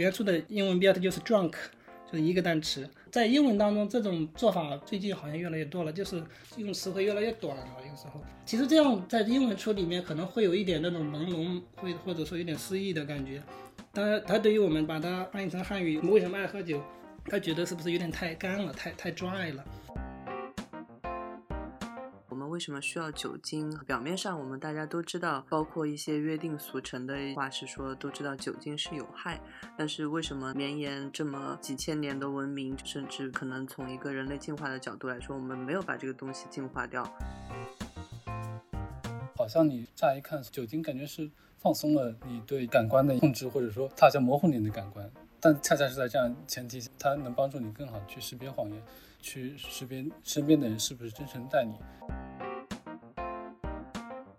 原初的英文标题就是 drunk，就是一个单词。在英文当中，这种做法最近好像越来越多了，就是用词汇越来越短了。有时候，其实这样在英文书里面可能会有一点那种朦胧，会或者说有点诗意的感觉。当然，他对于我们把它翻译成汉语，我们为什么爱喝酒？他觉得是不是有点太干了，太太 dry 了？为什么需要酒精？表面上我们大家都知道，包括一些约定俗成的话是说都知道酒精是有害，但是为什么绵延这么几千年的文明，甚至可能从一个人类进化的角度来说，我们没有把这个东西净化掉？好像你乍一看酒精，感觉是放松了你对感官的控制，或者说它好像模糊你的感官，但恰恰是在这样前提下，它能帮助你更好去识别谎言，去识别身边的人是不是真诚待你。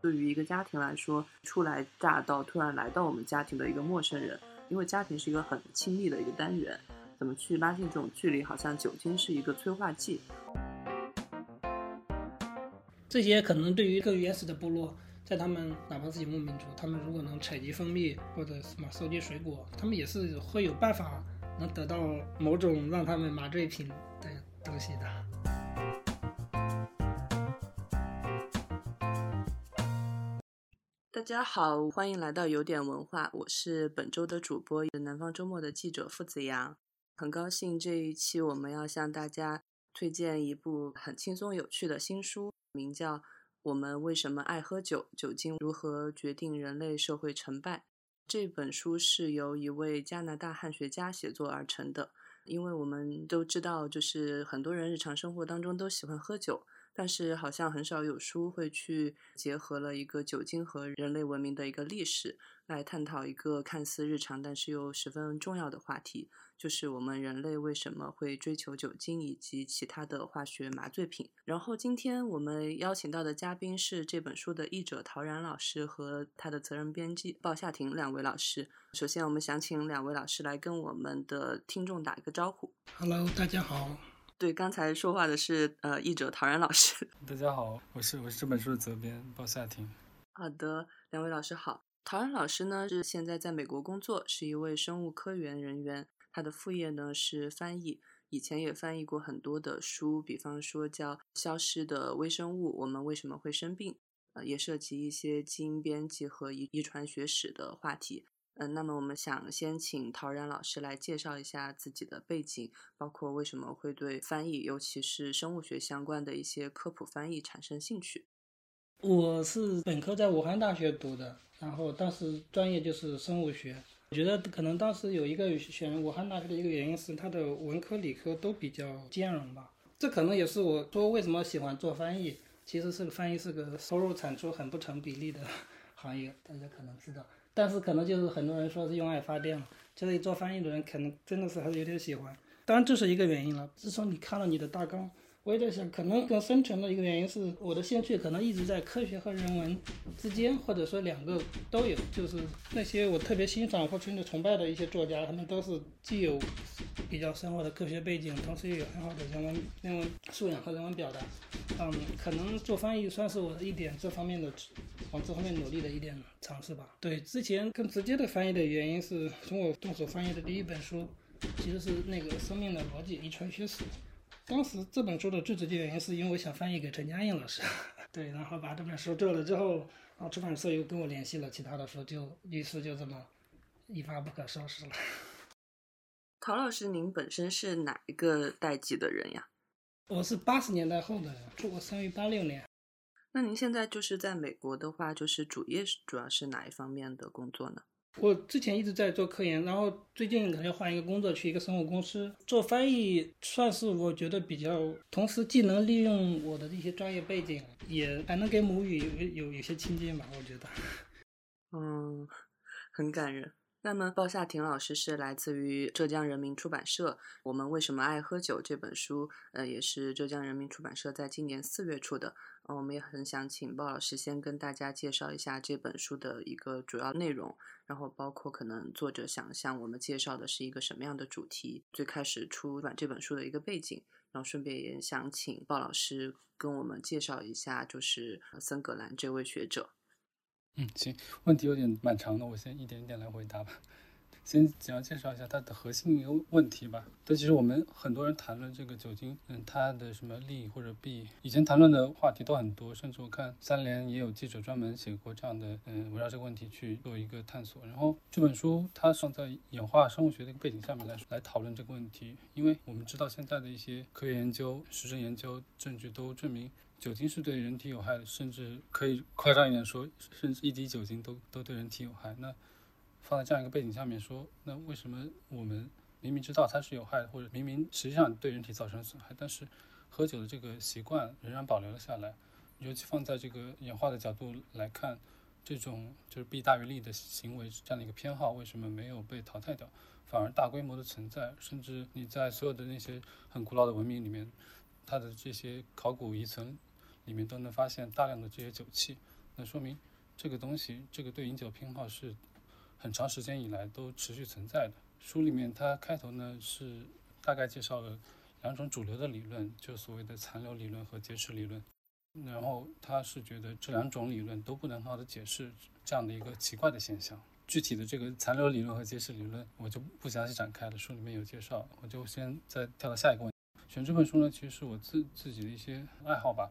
对于一个家庭来说，初来乍到，突然来到我们家庭的一个陌生人，因为家庭是一个很亲密的一个单元，怎么去拉近这种距离？好像酒精是一个催化剂。这些可能对于更原始的部落，在他们哪怕是游牧民族，他们如果能采集蜂蜜或者什么收集水果，他们也是会有办法能得到某种让他们麻醉品的东西的。大家好，欢迎来到有点文化，我是本周的主播，南方周末的记者付子阳。很高兴这一期我们要向大家推荐一部很轻松有趣的新书。名叫《我们为什么爱喝酒？酒精如何决定人类社会成败》这本书是由一位加拿大汉学家写作而成的。因为我们都知道，就是很多人日常生活当中都喜欢喝酒，但是好像很少有书会去结合了一个酒精和人类文明的一个历史，来探讨一个看似日常但是又十分重要的话题。就是我们人类为什么会追求酒精以及其他的化学麻醉品？然后今天我们邀请到的嘉宾是这本书的译者陶然老师和他的责任编辑鲍夏婷两位老师。首先，我们想请两位老师来跟我们的听众打一个招呼。Hello，大家好。对，刚才说话的是呃译者陶然老师。大家好，我是我是这本书的责编鲍夏婷。好的，两位老师好。陶然老师呢是现在在美国工作，是一位生物科研人员。他的副业呢是翻译，以前也翻译过很多的书，比方说叫《消失的微生物：我们为什么会生病》，呃，也涉及一些基因编辑和遗遗传学史的话题。嗯，那么我们想先请陶然老师来介绍一下自己的背景，包括为什么会对翻译，尤其是生物学相关的一些科普翻译产生兴趣。我是本科在武汉大学读的，然后当时专业就是生物学。我觉得可能当时有一个选武汉大学的一个原因是它的文科理科都比较兼容吧，这可能也是我说为什么喜欢做翻译。其实是个翻译是个收入产出很不成比例的 行业，大家可能知道。但是可能就是很多人说是用爱发电了，就是做翻译的人可能真的是还是有点喜欢。当然这是一个原因了。自从你看了你的大纲。我也在想，可能更深层的一个原因是我的兴趣可能一直在科学和人文之间，或者说两个都有。就是那些我特别欣赏或甚至崇拜的一些作家，他们都是既有比较深厚的科学背景，同时又有很好的人文人文素养和人文表达。嗯，可能做翻译算是我一点这方面的往这方面努力的一点尝试吧。对，之前更直接的翻译的原因是从我动手翻译的第一本书，其实是那个《生命的逻辑：遗传学史》。当时这本书的最直接原因是因为我想翻译给陈嘉映老师，对，然后把这本书做了之后，然后出版社又跟我联系了其他的书，就于是就这么一发不可收拾了。陶老师，您本身是哪一个代际的人呀？我是八十年代后的人，我生于八六年。那您现在就是在美国的话，就是主业主要是哪一方面的工作呢？我之前一直在做科研，然后最近可能要换一个工作，去一个生物公司做翻译，算是我觉得比较，同时既能利用我的一些专业背景，也还能跟母语有有有些亲近吧，我觉得。嗯，很感人。那么鲍夏婷老师是来自于浙江人民出版社，《我们为什么爱喝酒》这本书，呃，也是浙江人民出版社在今年四月出的。我们也很想请鲍老师先跟大家介绍一下这本书的一个主要内容，然后包括可能作者想向我们介绍的是一个什么样的主题，最开始出版这本书的一个背景，然后顺便也想请鲍老师跟我们介绍一下，就是森格兰这位学者。嗯，行，问题有点蛮长的，我先一点一点来回答吧。先简要介绍一下它的核心一个问题吧。但其实我们很多人谈论这个酒精，嗯，它的什么利或者弊，以前谈论的话题都很多，甚至我看三联也有记者专门写过这样的，嗯，围绕这个问题去做一个探索。然后这本书它放在演化生物学的一个背景下面来来讨论这个问题，因为我们知道现在的一些科学研究、实证研究证据都证明。酒精是对人体有害的，甚至可以夸张一点说，甚至一滴酒精都都对人体有害。那放在这样一个背景下面说，那为什么我们明明知道它是有害的，或者明明实际上对人体造成损害，但是喝酒的这个习惯仍然保留了下来？尤其放在这个演化的角度来看，这种就是弊大于利的行为这样的一个偏好，为什么没有被淘汰掉，反而大规模的存在？甚至你在所有的那些很古老的文明里面，它的这些考古遗存。里面都能发现大量的这些酒器，那说明这个东西，这个对饮酒偏好是很长时间以来都持续存在的。书里面它开头呢是大概介绍了两种主流的理论，就所谓的残留理论和劫持理论。然后他是觉得这两种理论都不能很好的解释这样的一个奇怪的现象。具体的这个残留理论和劫持理论，我就不详细展开了，书里面有介绍，我就先再跳到下一个问题。选这本书呢，其实是我自自己的一些爱好吧。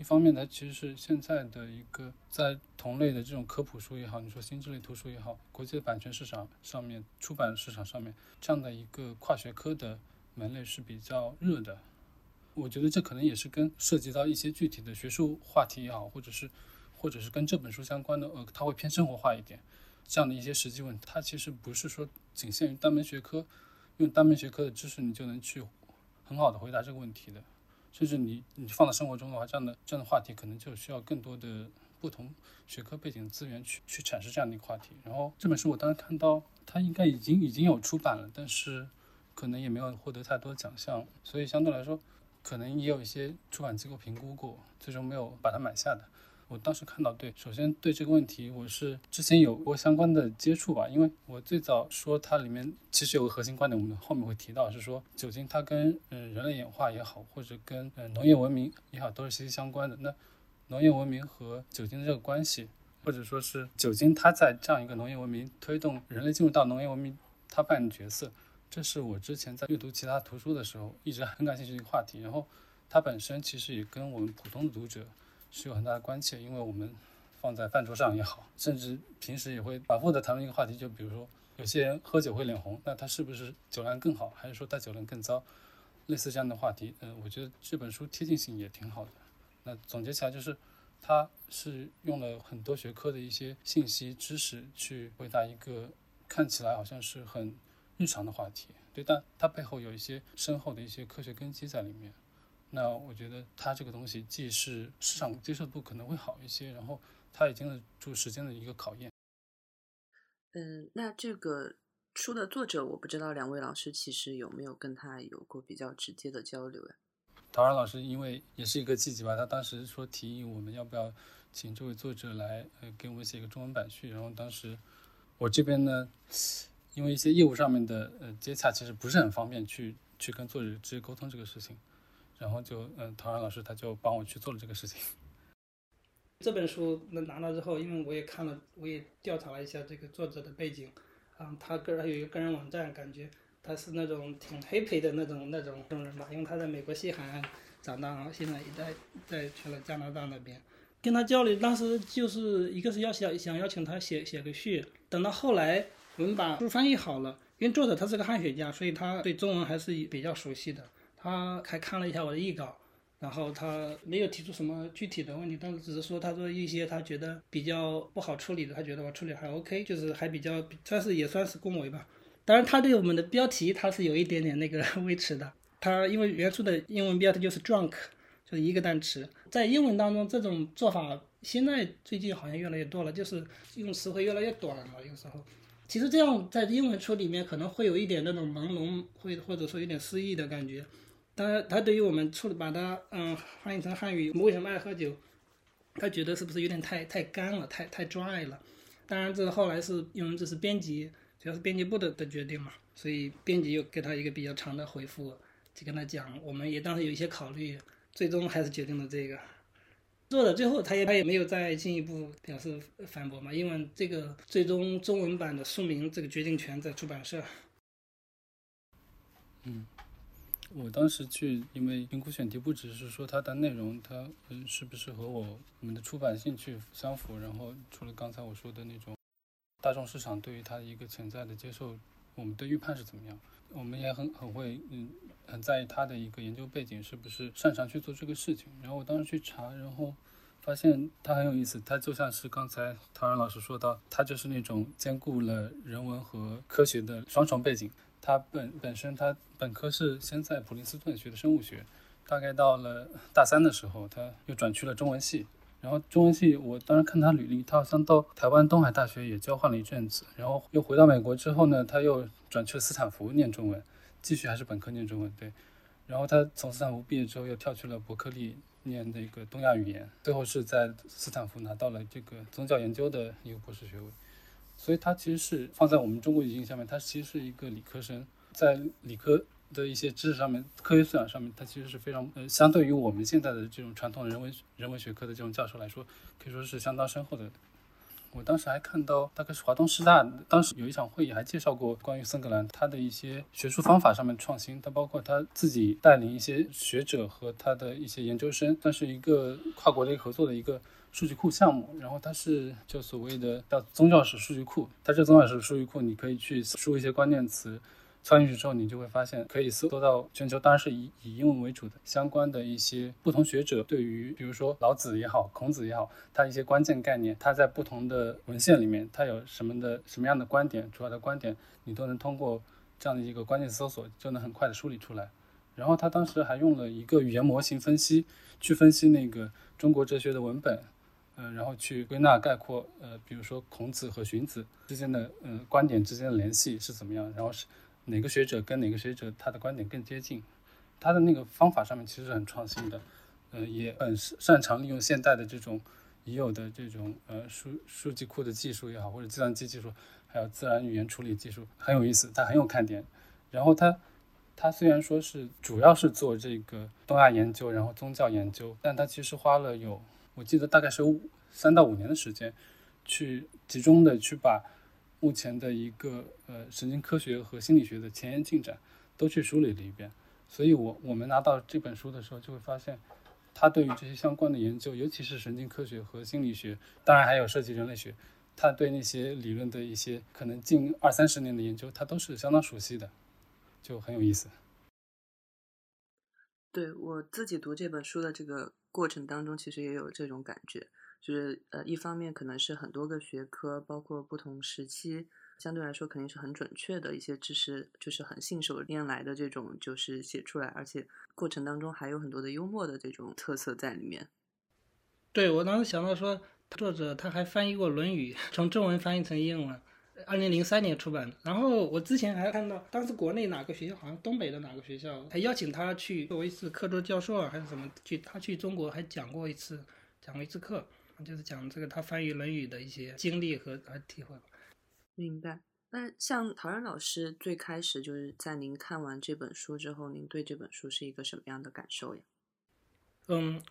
一方面，它其实是现在的一个在同类的这种科普书也好，你说新智类图书也好，国际版权市场上面、出版市场上面这样的一个跨学科的门类是比较热的。我觉得这可能也是跟涉及到一些具体的学术话题也好，或者是或者是跟这本书相关的，呃，它会偏生活化一点。这样的一些实际问题，它其实不是说仅限于单门学科，用单门学科的知识你就能去很好的回答这个问题的。甚至你你放到生活中的话，这样的这样的话题可能就需要更多的不同学科背景资源去去阐释这样的一个话题。然后这本书我当时看到它应该已经已经有出版了，但是可能也没有获得太多奖项，所以相对来说可能也有一些出版机构评估过，最终没有把它买下的。我当时看到，对，首先对这个问题，我是之前有过相关的接触吧，因为我最早说它里面其实有个核心观点，我们后面会提到，是说酒精它跟嗯人类演化也好，或者跟嗯农业文明也好，都是息息相关的。那农业文明和酒精的这个关系，或者说是酒精它在这样一个农业文明推动人类进入到农业文明，它扮演的角色，这是我之前在阅读其他图书的时候一直很感兴趣的一个话题。然后它本身其实也跟我们普通的读者。是有很大的关切，因为我们放在饭桌上也好，甚至平时也会反复的谈论一个话题，就比如说有些人喝酒会脸红，那他是不是酒量更好，还是说他酒量更糟？类似这样的话题，嗯，我觉得这本书贴近性也挺好的。那总结起来就是，它是用了很多学科的一些信息知识去回答一个看起来好像是很日常的话题，对，但它背后有一些深厚的一些科学根基在里面。那我觉得它这个东西既是市场接受度可能会好一些，然后它也经得住时间的一个考验。嗯，那这个书的作者，我不知道两位老师其实有没有跟他有过比较直接的交流呀？陶然老师因为也是一个契机吧，他当时说提议我们要不要请这位作者来呃给我们写一个中文版序，然后当时我这边呢，因为一些业务上面的呃接洽，其实不是很方便去去跟作者直接沟通这个事情。然后就嗯，陶然老师他就帮我去做了这个事情。这本书能拿到之后，因为我也看了，我也调查了一下这个作者的背景，啊，他个人有一个个人网站，感觉他是那种挺 happy 的那种那种那种人吧，因为他在美国西海岸长大，然后现在也在在去了加拿大那边。跟他交流，当时就是一个是要想想邀请他写写个序，等到后来我们把书翻译好了，因为作者他是个汉学家，所以他对中文还是比较熟悉的。他还看了一下我的译稿，然后他没有提出什么具体的问题，但是只是说他说一些他觉得比较不好处理的，他觉得我处理还 OK，就是还比较算是也算是恭维吧。当然，他对我们的标题他是有一点点那个 微词的。他因为原著的英文标题就是 drunk，就是一个单词，在英文当中这种做法现在最近好像越来越多了，就是用词汇越来越短了，有时候。其实这样在英文书里面可能会有一点那种朦胧，会或者说有点诗意的感觉。他他对于我们处把它嗯翻译成汉语，我们为什么爱喝酒？他觉得是不是有点太太干了，太太 dry 了？当然，这后来是因为这是编辑，主要是编辑部的的决定嘛，所以编辑又给他一个比较长的回复，就跟他讲，我们也当时有一些考虑，最终还是决定了这个。做的最后他也他也没有再进一步表示反驳嘛，因为这个最终中文版的书名这个决定权在出版社。嗯，我当时去，因为评估选题不只是说它的内容，它嗯是不是和我我们的出版兴趣相符，然后除了刚才我说的那种大众市场对于它的一个潜在的接受，我们的预判是怎么样，我们也很很会嗯很在意他的一个研究背景是不是擅长去做这个事情。然后我当时去查，然后发现他很有意思，他就像是刚才陶然老师说到，他就是那种兼顾了人文和科学的双重背景。他本本身他本科是先在普林斯顿学的生物学，大概到了大三的时候，他又转去了中文系。然后中文系，我当时看他履历，他好像到台湾东海大学也交换了一阵子，然后又回到美国之后呢，他又转去了斯坦福念中文，继续还是本科念中文。对，然后他从斯坦福毕业之后，又跳去了伯克利念那个东亚语言，最后是在斯坦福拿到了这个宗教研究的一个博士学位。所以他其实是放在我们中国语境下面，他其实是一个理科生，在理科的一些知识上面、科学素养上面，他其实是非常呃，相对于我们现在的这种传统人文人文学科的这种教授来说，可以说是相当深厚的。我当时还看到，大概是华东师大当时有一场会议，还介绍过关于森格兰他的一些学术方法上面创新，他包括他自己带领一些学者和他的一些研究生，算是一个跨国的一个合作的一个。数据库项目，然后它是就所谓的叫宗教史数据库。它这宗教史数据库，你可以去输一些关键词，敲进去之后，你就会发现可以搜到全球，当然是以以英文为主的相关的一些不同学者对于，比如说老子也好，孔子也好，他一些关键概念，他在不同的文献里面，他有什么的什么样的观点，主要的观点，你都能通过这样的一个关键词搜索，就能很快的梳理出来。然后他当时还用了一个语言模型分析，去分析那个中国哲学的文本。呃，然后去归纳概括，呃，比如说孔子和荀子之间的，嗯，观点之间的联系是怎么样？然后是哪个学者跟哪个学者他的观点更接近？他的那个方法上面其实很创新的，嗯，也很擅长利用现代的这种已有的这种呃数数据库的技术也好，或者计算机技术，还有自然语言处理技术，很有意思，他很有看点。然后他他虽然说是主要是做这个东亚研究，然后宗教研究，但他其实花了有。我记得大概是五三到五年的时间，去集中的去把目前的一个呃神经科学和心理学的前沿进展都去梳理了一遍。所以，我我们拿到这本书的时候，就会发现，他对于这些相关的研究，尤其是神经科学和心理学，当然还有涉及人类学，他对那些理论的一些可能近二三十年的研究，他都是相当熟悉的，就很有意思。对我自己读这本书的这个。过程当中其实也有这种感觉，就是呃，一方面可能是很多个学科，包括不同时期，相对来说肯定是很准确的一些知识，就是很信手拈来的这种，就是写出来，而且过程当中还有很多的幽默的这种特色在里面。对我当时想到说，作者他还翻译过《论语》，从中文翻译成英文。二零零三年出版的，然后我之前还看到，当时国内哪个学校，好像东北的哪个学校，还邀请他去作为一次课桌教授啊，还是什么，去他去中国还讲过一次，讲过一次课，就是讲这个他翻译《论语》的一些经历和和体会。明白。那像陶然老师最开始就是在您看完这本书之后，您对这本书是一个什么样的感受呀？嗯，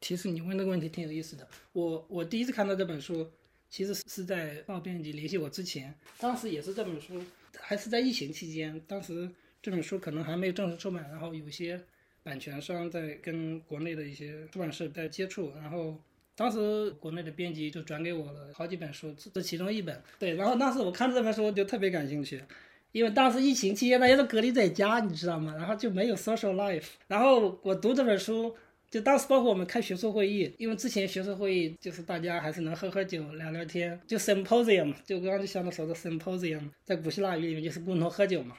其实你问这个问题挺有意思的。我我第一次看到这本书。其实是在报编辑联系我之前，当时也是这本书还是在疫情期间，当时这本书可能还没有正式出版，然后有些版权商在跟国内的一些出版社在接触，然后当时国内的编辑就转给我了好几本书，这其中一本。对，然后当时我看这本书就特别感兴趣，因为当时疫情期间大家都隔离在家，你知道吗？然后就没有 social life，然后我读这本书。就当时包括我们开学术会议，因为之前学术会议就是大家还是能喝喝酒、聊聊天，就 symposium，嘛就刚刚就想到说的 symposium，在古希腊语里面就是共同喝酒嘛，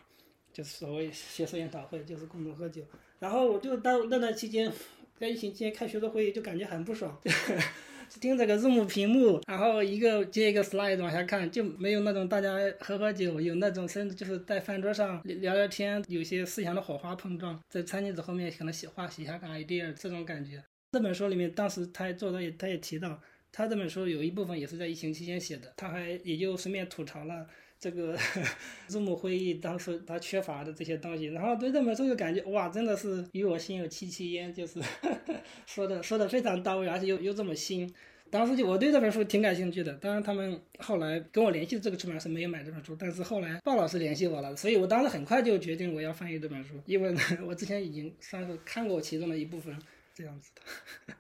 就是所谓学术研讨会，就是共同喝酒。然后我就当那段期间，在疫情期间开学术会议就感觉很不爽。盯着个 Zoom 屏幕，然后一个接一个 slide 往下看，就没有那种大家喝喝酒，有那种甚至就是在饭桌上聊聊天，有些思想的火花碰撞，在餐巾纸后面可能写画写下个 idea 这种感觉。这本书里面，当时他做的也他也提到，他这本书有一部分也是在疫情期间写的，他还也就顺便吐槽了这个 字母会议当时他缺乏的这些东西，然后对这本书就感觉哇，真的是与我心有戚戚焉，就是 说的说的非常到位，而且又又这么新。当时就我对这本书挺感兴趣的，当然他们后来跟我联系的这个出版社没有买这本书，但是后来鲍老师联系我了，所以我当时很快就决定我要翻译这本书，因为呢我之前已经算是看过其中的一部分这样子的。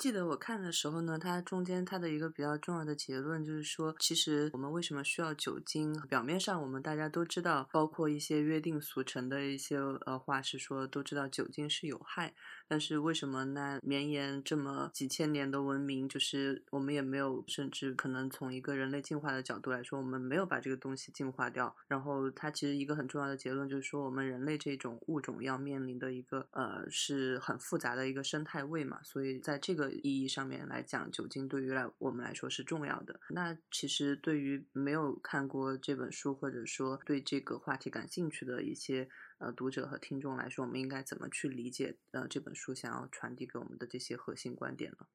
记得我看的时候呢，它中间它的一个比较重要的结论就是说，其实我们为什么需要酒精？表面上我们大家都知道，包括一些约定俗成的一些呃话是说都知道酒精是有害，但是为什么那？绵延这么几千年的文明，就是我们也没有，甚至可能从一个人类进化的角度来说，我们没有把这个东西进化掉。然后它其实一个很重要的结论就是说，我们人类这种物种要面临的一个呃是很复杂的一个生态位嘛，所以在这个。意义上面来讲，酒精对于来我们来说是重要的。那其实对于没有看过这本书，或者说对这个话题感兴趣的一些呃读者和听众来说，我们应该怎么去理解呃这本书想要传递给我们的这些核心观点呢？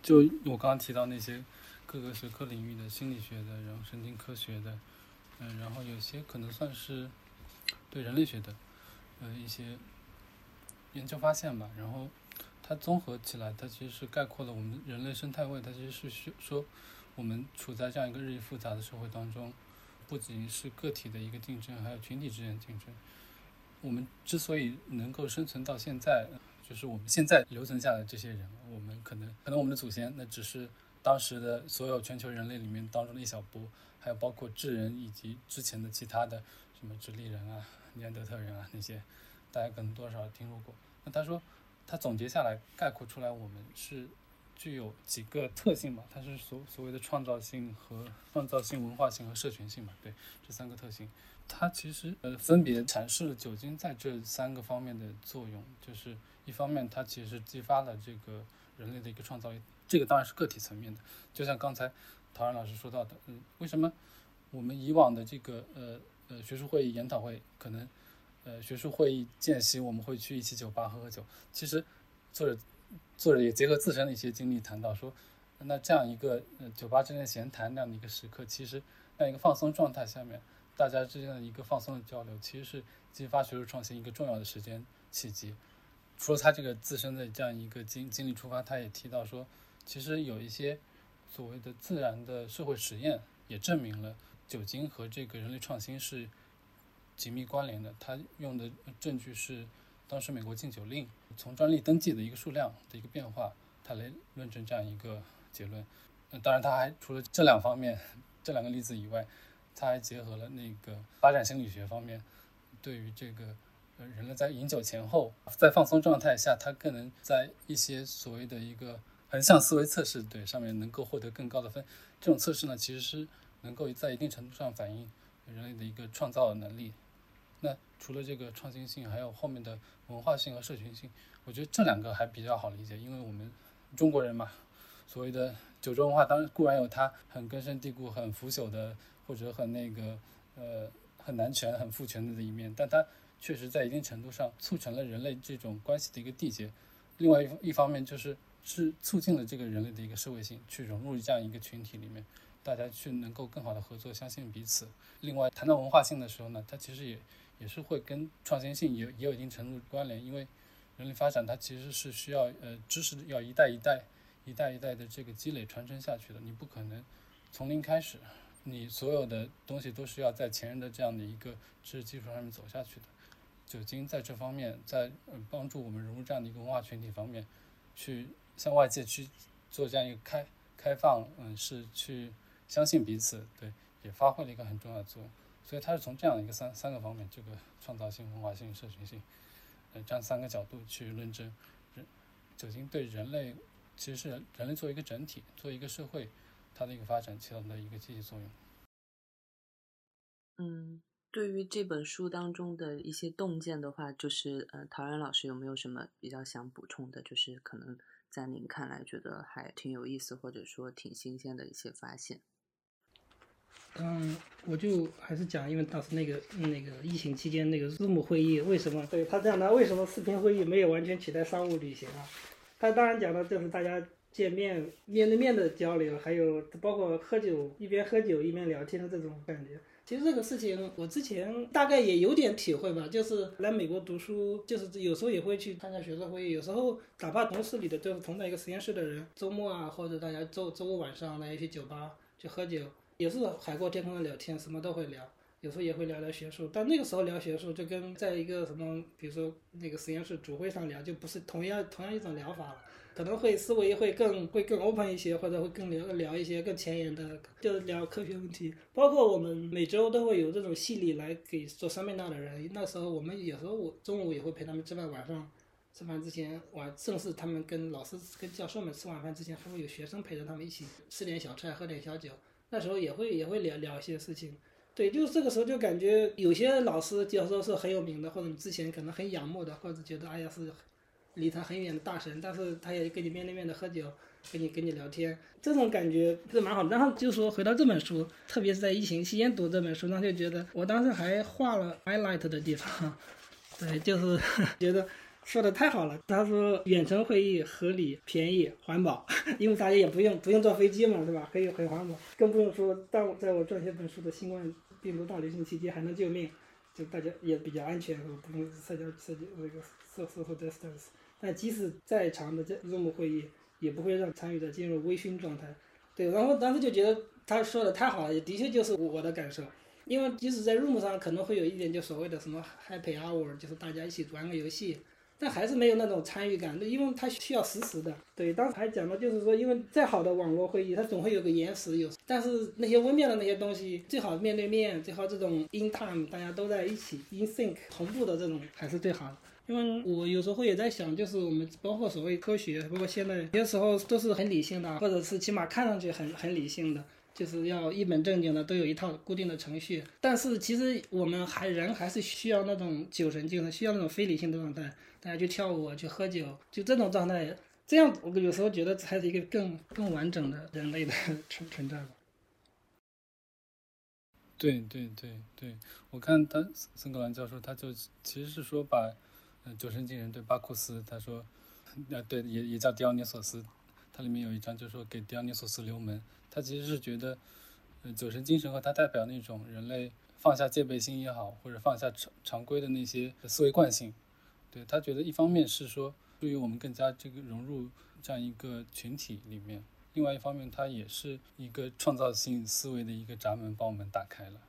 就我刚刚提到那些各个学科领域的心理学的，然后神经科学的，嗯，然后有些可能算是对人类学的呃一些研究发现吧，然后。它综合起来，它其实是概括了我们人类生态位。它其实是说，说我们处在这样一个日益复杂的社会当中，不仅是个体的一个竞争，还有群体之间的竞争。我们之所以能够生存到现在，就是我们现在留存下来这些人，我们可能可能我们的祖先那只是当时的所有全球人类里面当中的一小波，还有包括智人以及之前的其他的什么直立人啊、尼安德特人啊那些，大家可能多少听说过。那他说。他总结下来，概括出来，我们是具有几个特性吧？它是所所谓的创造性和创造性、文化性和社群性嘛？对，这三个特性，它其实呃分别阐释了酒精在这三个方面的作用。就是一方面，它其实激发了这个人类的一个创造力，这个当然是个体层面的。就像刚才陶然老师说到的，嗯，为什么我们以往的这个呃呃学术会议、研讨会可能？呃，学术会议间隙，我们会去一起酒吧喝喝酒。其实，作者作者也结合自身的一些经历谈到说，那这样一个呃酒吧之间闲谈那样的一个时刻，其实那样一个放松状态下面，大家之间的一个放松的交流，其实是激发学术创新一个重要的时间契机。除了他这个自身的这样一个经经历出发，他也提到说，其实有一些所谓的自然的社会实验也证明了酒精和这个人类创新是。紧密关联的，他用的证据是当时美国禁酒令从专利登记的一个数量的一个变化，他来论证这样一个结论。那当然，他还除了这两方面这两个例子以外，他还结合了那个发展心理学方面，对于这个呃人类在饮酒前后在放松状态下，他更能在一些所谓的一个横向思维测试对上面能够获得更高的分。这种测试呢，其实是能够在一定程度上反映人类的一个创造的能力。除了这个创新性，还有后面的文化性和社群性，我觉得这两个还比较好理解，因为我们中国人嘛，所谓的九州文化，当然固然有它很根深蒂固、很腐朽的，或者很那个呃很男权、很父权的一面，但它确实在一定程度上促成了人类这种关系的一个缔结。另外一一方面就是是促进了这个人类的一个社会性，去融入这样一个群体里面，大家去能够更好的合作，相信彼此。另外谈到文化性的时候呢，它其实也。也是会跟创新性也也有一定程度关联，因为人类发展它其实是需要呃知识要一代一代一代一代的这个积累传承下去的，你不可能从零开始，你所有的东西都是要在前人的这样的一个知识基础上面走下去的。酒精在这方面，在帮助我们融入这样的一个文化群体方面，去向外界去做这样一个开开放，嗯，是去相信彼此，对，也发挥了一个很重要的作用。所以它是从这样一个三三个方面，这个创造性、文化性、社群性，呃，这样三个角度去论证，人酒精对人类其实是人类作为一个整体，作为一个社会，它的一个发展起到的一个积极作用。嗯，对于这本书当中的一些洞见的话，就是呃，陶然老师有没有什么比较想补充的？就是可能在您看来觉得还挺有意思，或者说挺新鲜的一些发现。嗯，我就还是讲，因为当时那个那个疫情期间那个字母会议，为什么对他这样呢？为什么视频会议没有完全取代商务旅行啊？他当然讲的就是大家见面面对面的交流，还有包括喝酒一边喝酒一边聊天的这种感觉。其实这个事情我之前大概也有点体会吧，就是来美国读书，就是有时候也会去参加学生会议，有时候哪怕同事里的就是同在一个实验室的人，周末啊或者大家周周五晚上来一些酒吧去喝酒，也是海阔天空的聊天，什么都会聊。有时候也会聊聊学术，但那个时候聊学术就跟在一个什么，比如说那个实验室主会上聊，就不是同样同样一种聊法了，可能会思维会更会更 open 一些，或者会更聊聊一些更前沿的，就是聊科学问题。包括我们每周都会有这种系里来给做 seminar 的人，那时候我们有时候我中午也会陪他们吃饭，晚上吃饭之前晚正是他们跟老师跟教授们吃晚饭之前，还会有学生陪着他们一起吃点小菜，喝点小酒。那时候也会也会聊聊一些事情。对，就是这个时候就感觉有些老师有时候是很有名的，或者你之前可能很仰慕的，或者觉得哎呀是离他很远的大神，但是他也跟你面对面的喝酒，跟你跟你聊天，这种感觉是蛮好的。然后就说回到这本书，特别是在疫情期间读这本书，那就觉得我当时还画了 highlight 的地方，对，就是 觉得说的太好了。他说远程会议合理、便宜、环保，因为大家也不用不用坐飞机嘛，对吧？可以很环保，更不用说当我在我撰写本书的新冠。病毒大流行期间还能救命，就大家也比较安全，不用社交社交那个 social distance。但即使再长的这 Zoom 会议，也不会让参与者进入微醺状态。对，然后当时就觉得他说的太好了，也的确就是我的感受。因为即使在 Zoom 上可能会有一点就所谓的什么 Happy Hour，就是大家一起玩个游戏。但还是没有那种参与感，因为它需要实时的。对，当时还讲到，就是说，因为再好的网络会议，它总会有个延时，有。但是那些微妙的那些东西，最好面对面，最好这种 in time，大家都在一起 in sync 同步的这种，还是最好的。因为我有时候也在想，就是我们包括所谓科学，包括现在有些时候都是很理性的，或者是起码看上去很很理性的。就是要一本正经的，都有一套固定的程序。但是其实我们还人还是需要那种酒神精神，需要那种非理性的状态，大家去跳舞、去喝酒，就这种状态。这样我有时候觉得才是一个更更完整的人类的存存在吧。对对对对，我看他森格兰教授，他就其实是说把，呃，酒神精神对巴库斯，他说，呃，对，也也叫狄奥尼索斯，它里面有一章就是说给狄奥尼索斯留门。他其实是觉得，呃，酒神精神和他代表那种人类放下戒备心也好，或者放下常常规的那些思维惯性，对他觉得一方面是说，对于我们更加这个融入这样一个群体里面，另外一方面，它也是一个创造性思维的一个闸门，帮我们打开了。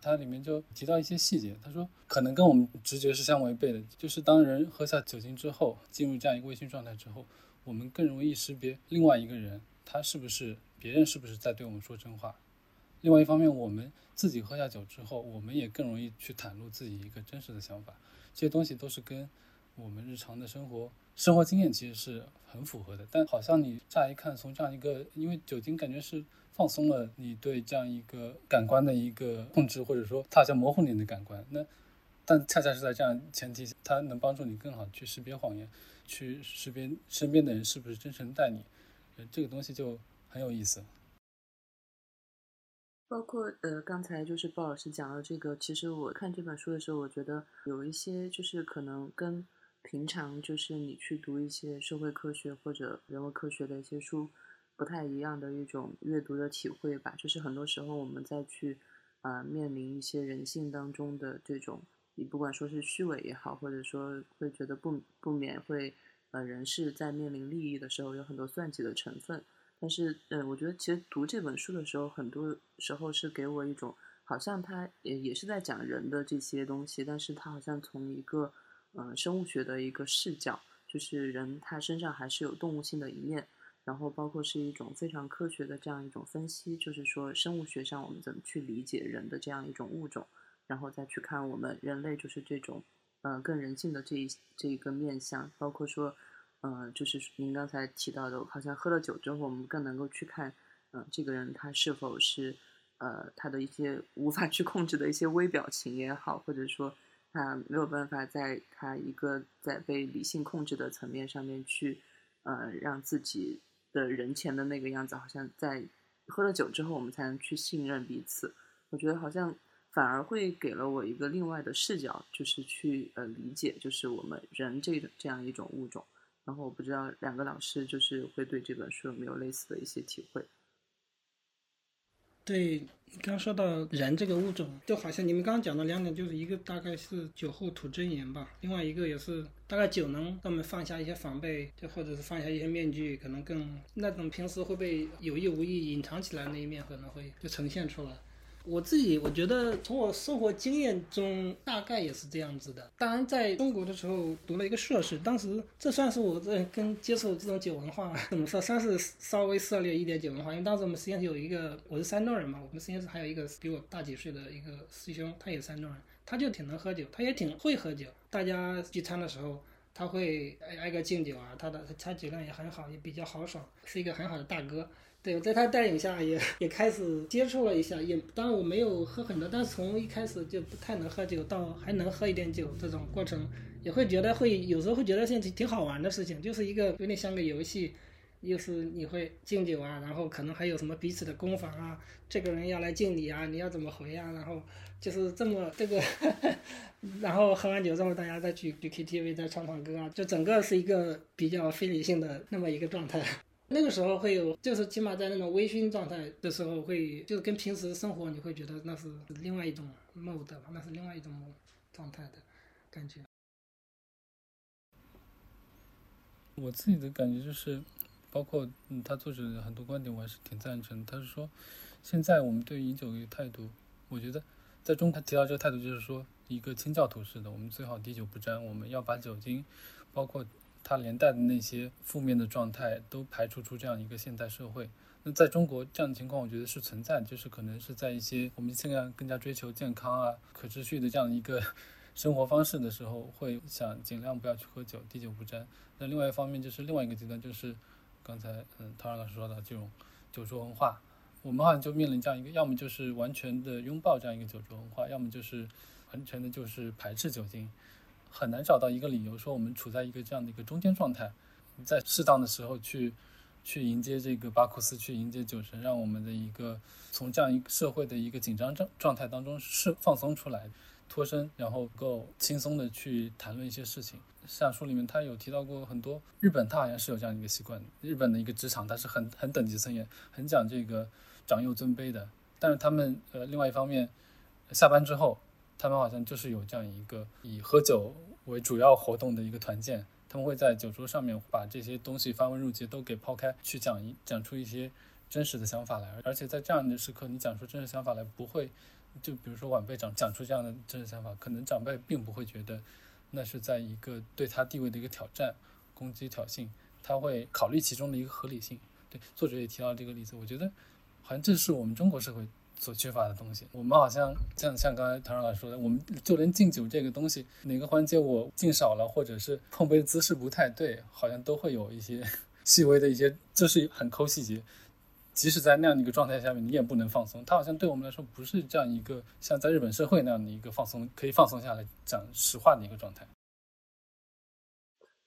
它里面就提到一些细节，他说可能跟我们直觉是相违背的，就是当人喝下酒精之后，进入这样一个微醺状态之后，我们更容易识别另外一个人，他是不是。别人是不是在对我们说真话？另外一方面，我们自己喝下酒之后，我们也更容易去袒露自己一个真实的想法。这些东西都是跟我们日常的生活生活经验其实是很符合的。但好像你乍一看，从这样一个，因为酒精感觉是放松了你对这样一个感官的一个控制，或者说它好像模糊你的感官。那但恰恰是在这样前提下，它能帮助你更好去识别谎言，去识别身边的人是不是真诚待你。这个东西就。很有意思，包括呃，刚才就是鲍老师讲到这个，其实我看这本书的时候，我觉得有一些就是可能跟平常就是你去读一些社会科学或者人文科学的一些书不太一样的一种阅读的体会吧。就是很多时候我们在去啊面临一些人性当中的这种，你不管说是虚伪也好，或者说会觉得不不免会呃人是在面临利益的时候有很多算计的成分。但是，嗯，我觉得其实读这本书的时候，很多时候是给我一种，好像他也也是在讲人的这些东西，但是他好像从一个，嗯，生物学的一个视角，就是人他身上还是有动物性的一面，然后包括是一种非常科学的这样一种分析，就是说生物学上我们怎么去理解人的这样一种物种，然后再去看我们人类就是这种，呃，更人性的这一这一个面相，包括说。嗯，就是您刚才提到的，好像喝了酒之后，我们更能够去看，嗯，这个人他是否是，呃，他的一些无法去控制的一些微表情也好，或者说他没有办法在他一个在被理性控制的层面上面去，呃，让自己的人前的那个样子，好像在喝了酒之后，我们才能去信任彼此。我觉得好像反而会给了我一个另外的视角，就是去呃理解，就是我们人这这样一种物种。然后我不知道两个老师就是会对这本书有没有类似的一些体会。对刚说到人这个物种，就好像你们刚刚讲的两点，就是一个大概是酒后吐真言吧，另外一个也是大概酒能让我们放下一些防备，就或者是放下一些面具，可能更那种平时会被有意无意隐藏起来那一面，可能会就呈现出来。我自己我觉得从我生活经验中，大概也是这样子的。当然，在中国的时候读了一个硕士，当时这算是我这跟接受这种酒文化 怎么说，算是稍微涉猎一点酒文化。因为当时我们实验室有一个，我是山东人嘛，我们实验室还有一个比我大几岁的一个师兄，他也是山东人，他就挺能喝酒，他也挺会喝酒。大家聚餐的时候，他会挨挨个敬酒啊，他的他酒量也很好，也比较豪爽，是一个很好的大哥。对，在他带领下也也开始接触了一下，也当然我没有喝很多，但是从一开始就不太能喝酒，到还能喝一点酒这种过程，也会觉得会有时候会觉得是挺挺好玩的事情，就是一个有点像个游戏，又是你会敬酒啊，然后可能还有什么彼此的攻防啊，这个人要来敬你啊，你要怎么回啊，然后就是这么这个，然后喝完酒之后大家再去去 KTV 再唱唱歌啊，就整个是一个比较非理性的那么一个状态。那个时候会有，就是起码在那种微醺状态的时候，会就是跟平时生活你会觉得那是另外一种 mode 吧，那是另外一种状态的感觉。我自己的感觉就是，包括嗯，他作者很多观点我还是挺赞成。他是说，现在我们对饮酒的态度，我觉得在中他提到这个态度就是说，一个清教徒式的，我们最好滴酒不沾，我们要把酒精，包括。它连带的那些负面的状态都排除出这样一个现代社会。那在中国这样的情况，我觉得是存在，就是可能是在一些我们现在更加追求健康啊、可持续的这样一个 生活方式的时候，会想尽量不要去喝酒，滴酒不沾。那另外一方面就是另外一个极端，就是刚才嗯陶然老师说的这种酒桌文化，我们好像就面临这样一个，要么就是完全的拥抱这样一个酒桌文化，要么就是完全的就是排斥酒精。很难找到一个理由说我们处在一个这样的一个中间状态，在适当的时候去去迎接这个巴库斯，去迎接酒神，让我们的一个从这样一个社会的一个紧张状状态当中是放松出来，脱身，然后够轻松的去谈论一些事情。像书里面他有提到过很多，日本他好像是有这样一个习惯，日本的一个职场他是很很等级森严，很讲这个长幼尊卑的。但是他们呃另外一方面，下班之后。他们好像就是有这样一个以喝酒为主要活动的一个团建，他们会在酒桌上面把这些东西繁文缛节都给抛开，去讲一讲出一些真实的想法来。而且在这样的时刻，你讲出真实想法来，不会就比如说晚辈长讲出这样的真实想法，可能长辈并不会觉得那是在一个对他地位的一个挑战、攻击、挑衅，他会考虑其中的一个合理性。对，作者也提到这个例子，我觉得好像这是我们中国社会。所缺乏的东西，我们好像像像刚才唐老师说的，我们就连敬酒这个东西，哪个环节我敬少了，或者是碰杯姿势不太对，好像都会有一些 细微的一些，就是很抠细节。即使在那样的一个状态下面，你也不能放松。它好像对我们来说不是这样一个像在日本社会那样的一个放松，可以放松下来讲实话的一个状态。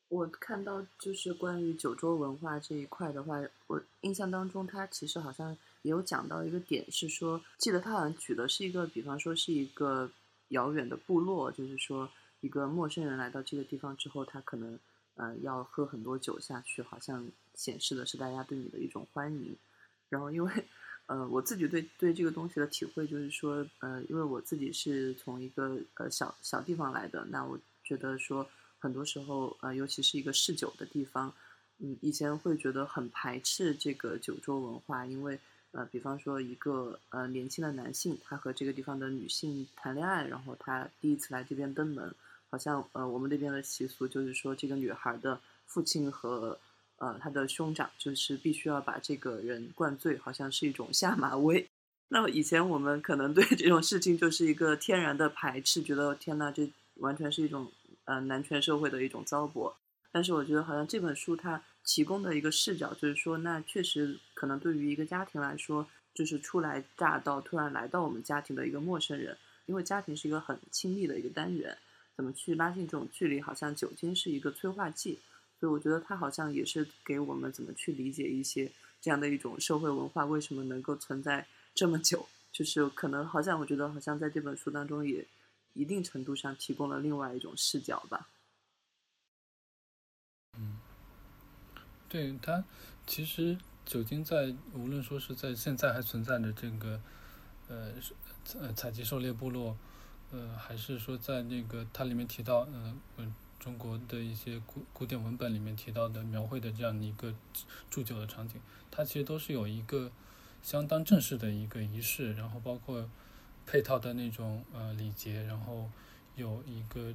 我看到就是关于酒桌文化这一块的话，我印象当中，它其实好像。也有讲到一个点是说，记得他好像举的是一个，比方说是一个遥远的部落，就是说一个陌生人来到这个地方之后，他可能呃要喝很多酒下去，好像显示的是大家对你的一种欢迎。然后因为呃我自己对对这个东西的体会就是说，呃因为我自己是从一个呃小小地方来的，那我觉得说很多时候呃尤其是一个嗜酒的地方，嗯以前会觉得很排斥这个酒桌文化，因为。呃，比方说一个呃年轻的男性，他和这个地方的女性谈恋爱，然后他第一次来这边登门，好像呃我们那边的习俗就是说，这个女孩的父亲和呃他的兄长就是必须要把这个人灌醉，好像是一种下马威。那么以前我们可能对这种事情就是一个天然的排斥，觉得天呐，这完全是一种呃男权社会的一种糟粕。但是我觉得好像这本书它。提供的一个视角就是说，那确实可能对于一个家庭来说，就是初来乍到、突然来到我们家庭的一个陌生人，因为家庭是一个很亲密的一个单元，怎么去拉近这种距离？好像酒精是一个催化剂，所以我觉得它好像也是给我们怎么去理解一些这样的一种社会文化为什么能够存在这么久？就是可能好像我觉得好像在这本书当中也一定程度上提供了另外一种视角吧。对它，其实酒精在无论说是在现在还存在的这个，呃，呃采集狩猎部落，呃，还是说在那个它里面提到，嗯嗯，中国的一些古古典文本里面提到的描绘的这样的一个祝酒的场景，它其实都是有一个相当正式的一个仪式，然后包括配套的那种呃礼节，然后有一个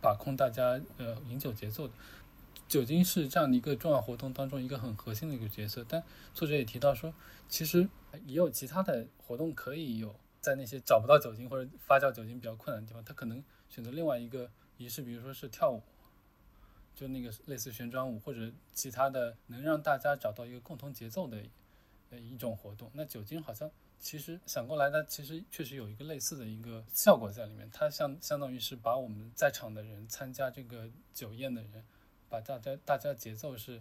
把控大家呃饮酒节奏的。酒精是这样的一个重要活动当中一个很核心的一个角色，但作者也提到说，其实也有其他的活动可以有，在那些找不到酒精或者发酵酒精比较困难的地方，他可能选择另外一个仪式，比如说是跳舞，就那个类似旋转舞或者其他的能让大家找到一个共同节奏的呃一种活动。那酒精好像其实想过来，它其实确实有一个类似的一个效果在里面，它相相当于是把我们在场的人参加这个酒宴的人。把大家大家节奏是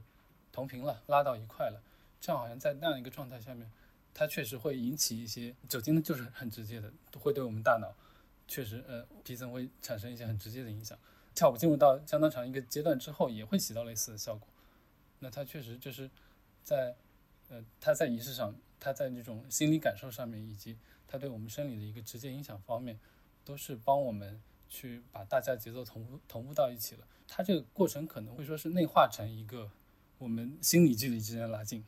同频了，拉到一块了，这样好像在那样一个状态下面，它确实会引起一些酒精，就是很直接的，会对我们大脑确实呃皮层会产生一些很直接的影响。跳舞进入到相当长一个阶段之后，也会起到类似的效果。那它确实就是在呃，它在仪式上，它在那种心理感受上面，以及它对我们生理的一个直接影响方面，都是帮我们去把大家节奏同步同步到一起了。它这个过程可能会说是内化成一个我们心理距离之间的拉近，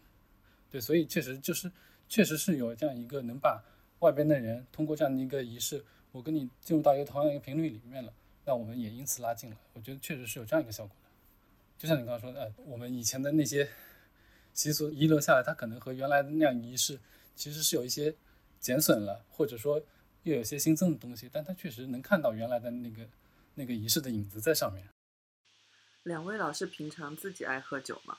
对，所以确实就是确实是有这样一个能把外边的人通过这样的一个仪式，我跟你进入到一个同样一个频率里面了，那我们也因此拉近了。我觉得确实是有这样一个效果的。就像你刚刚说的，呃，我们以前的那些习俗遗留下来，它可能和原来的那样仪式其实是有一些减损了，或者说又有些新增的东西，但它确实能看到原来的那个那个仪式的影子在上面。两位老师平常自己爱喝酒吗？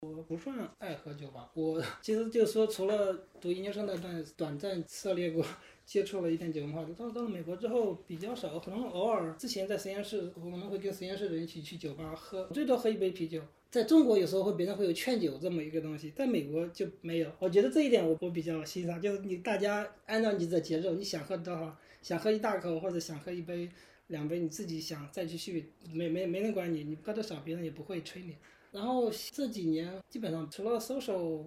我不算爱喝酒吧，我其实就是说，除了读研究生那段短暂涉猎过、接触了一点酒文化，到到了美国之后比较少，可能偶尔之前在实验室，我们会跟实验室的人一起去酒吧喝，最多喝一杯啤酒。在中国有时候会别人会有劝酒这么一个东西，在美国就没有。我觉得这一点我我比较欣赏，就是你大家按照你的节奏，你想喝多少，想喝一大口或者想喝一杯。两杯你自己想再继续，没没没人管你，你喝多少别人也不会催你。然后这几年基本上除了 social，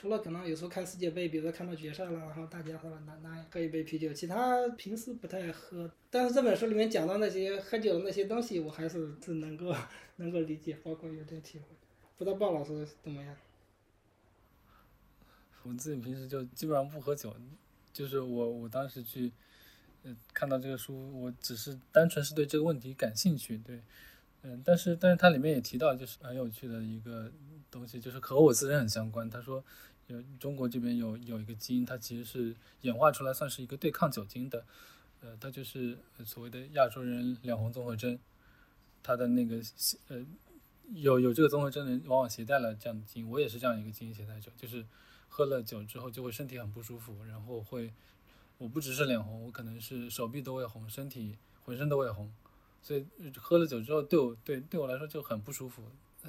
除了可能有时候看世界杯，比如说看到决赛了，然后大家喝拿拿喝一杯啤酒，其他平时不太喝。但是这本书里面讲到那些喝酒的那些东西，我还是是能够能够理解，包括有点体会。不知道鲍老师怎么样？我自己平时就基本上不喝酒，就是我我当时去。呃看到这个书，我只是单纯是对这个问题感兴趣，对，嗯，但是但是它里面也提到，就是很有趣的一个东西，就是和我自身很相关。他说，有中国这边有有一个基因，它其实是演化出来算是一个对抗酒精的，呃，它就是所谓的亚洲人两红综合征，它的那个呃有有这个综合征的人往往携带了这样的基因，我也是这样一个基因携带者，就是喝了酒之后就会身体很不舒服，然后会。我不只是脸红，我可能是手臂都会红，身体浑身都会红，所以喝了酒之后，对我对对我来说就很不舒服。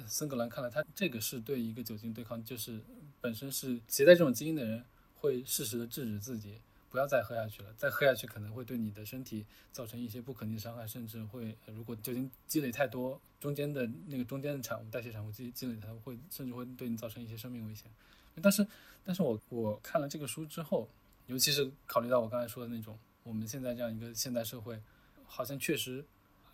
森格兰看来，他这个是对一个酒精对抗，就是本身是携带这种基因的人，会适时的制止自己不要再喝下去了。再喝下去可能会对你的身体造成一些不可逆的伤害，甚至会如果酒精积累太多，中间的那个中间的产物代谢产物积积累，它会甚至会对你造成一些生命危险。但是，但是我我看了这个书之后。尤其是考虑到我刚才说的那种，我们现在这样一个现代社会，好像确实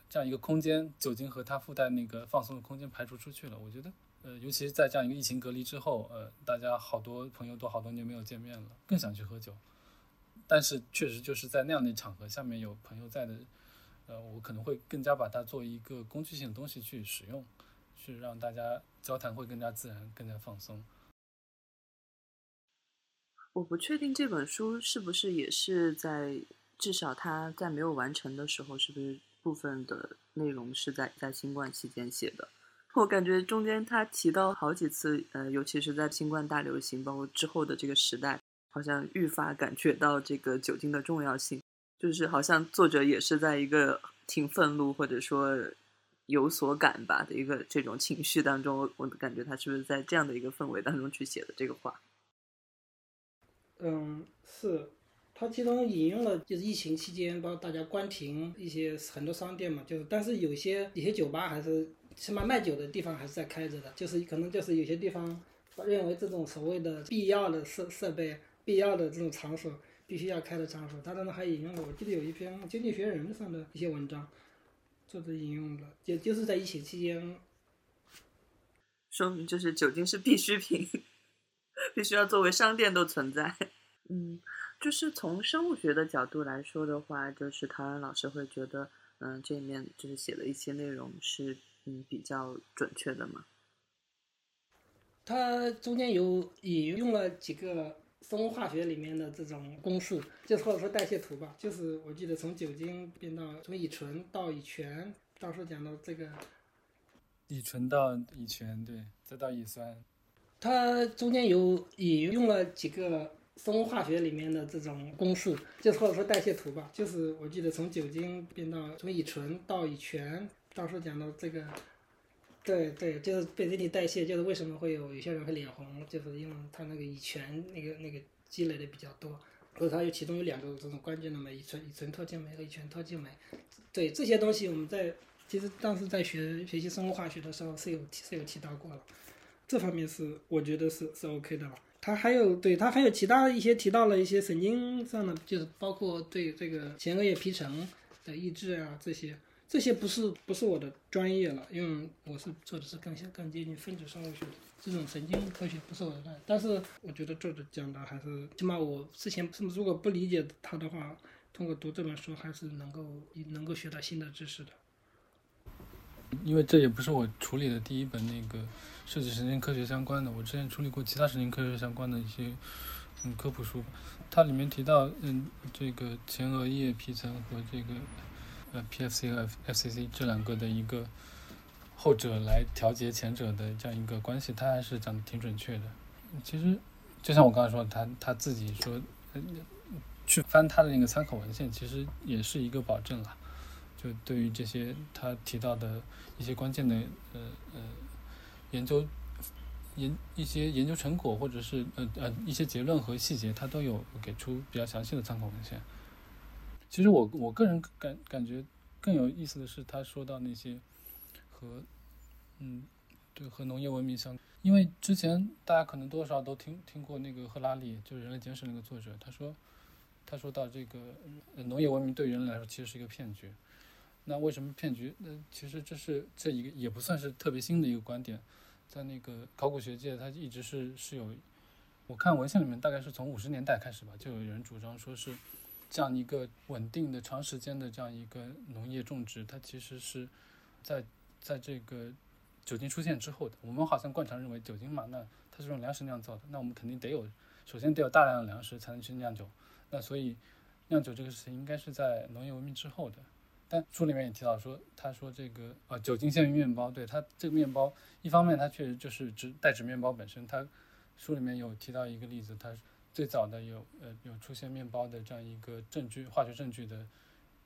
这样一个空间，酒精和它附带那个放松的空间排除出去了。我觉得，呃，尤其是在这样一个疫情隔离之后，呃，大家好多朋友都好多年没有见面了，更想去喝酒。但是确实就是在那样的场合下面有朋友在的，呃，我可能会更加把它作为一个工具性的东西去使用，去让大家交谈会更加自然，更加放松。我不确定这本书是不是也是在至少他在没有完成的时候，是不是部分的内容是在在新冠期间写的？我感觉中间他提到好几次，呃，尤其是在新冠大流行，包括之后的这个时代，好像愈发感觉到这个酒精的重要性。就是好像作者也是在一个挺愤怒或者说有所感吧的一个这种情绪当中，我感觉他是不是在这样的一个氛围当中去写的这个话？嗯，是，他其中引用了就是疫情期间，包括大家关停一些很多商店嘛，就是但是有些有些酒吧还是起码卖酒的地方还是在开着的，就是可能就是有些地方认为这种所谓的必要的设设备、必要的这种场所必须要开的场所，他当中还引用了，我记得有一篇《经济学人》上的一些文章，作者引用了，就就是在疫情期间，说明就是酒精是必需品，必须要作为商店都存在。嗯，就是从生物学的角度来说的话，就是陶然老师会觉得，嗯，这里面就是写的一些内容是嗯比较准确的嘛。它中间有引用了几个生物化学里面的这种公式，就是或者说代谢图吧，就是我记得从酒精变到从乙醇到乙醛，当时讲到这个乙醇到乙醛，对，再到乙酸。它中间有引用了几个生物化学里面的这种公式，就是或者说代谢图吧，就是我记得从酒精变到从乙醇到乙醛，当时讲到这个。对对，就是被人体代谢，就是为什么会有有些人会脸红，就是因为他那个乙醛那个那个积累的比较多，或者它有其中有两个这种关键的酶，乙醇乙醇脱氢酶和乙醛脱氢酶。对这些东西，我们在其实当时在学学习生物化学的时候是有是有提到过了，这方面是我觉得是是 OK 的了。它还有对它还有其他一些提到了一些神经上的，就是包括对这个前额叶皮层的抑制啊这些。这些不是不是我的专业了，因为我是做的是更像更接近分子生物学这种神经科学，不是我的专业。但是我觉得作者讲的还是，起码我之前是如果不理解他的话，通过读这本书还是能够能够学到新的知识的。因为这也不是我处理的第一本那个设计神经科学相关的，我之前处理过其他神经科学相关的一些嗯科普书，它里面提到嗯这个前额叶皮层和这个呃。P.F.C 和 F.C.C 这两个的一个后者来调节前者的这样一个关系，他还是讲的挺准确的。其实就像我刚才说，他他自己说，去翻他的那个参考文献，其实也是一个保证了。就对于这些他提到的一些关键的呃呃研究研一些研究成果，或者是呃呃一些结论和细节，他都有给出比较详细的参考文献。其实我我个人感感觉更有意思的是，他说到那些和嗯对和农业文明相，因为之前大家可能多少都听听过那个赫拉利，就是《人类简史》那个作者，他说他说到这个农业文明对人类来说其实是一个骗局。那为什么骗局？那其实这是这一个也不算是特别新的一个观点，在那个考古学界，它一直是是有，我看文献里面大概是从五十年代开始吧，就有人主张说是。这样一个稳定的、长时间的这样一个农业种植，它其实是在在这个酒精出现之后的。我们好像惯常认为酒精嘛，那它是用粮食酿造的，那我们肯定得有，首先得有大量的粮食才能去酿酒。那所以酿酒这个事情应该是在农业文明之后的。但书里面也提到说，他说这个啊，酒精限于面包，对它这个面包，一方面它确实就是指代指面包本身。它书里面有提到一个例子，它。最早的有呃有出现面包的这样一个证据，化学证据的，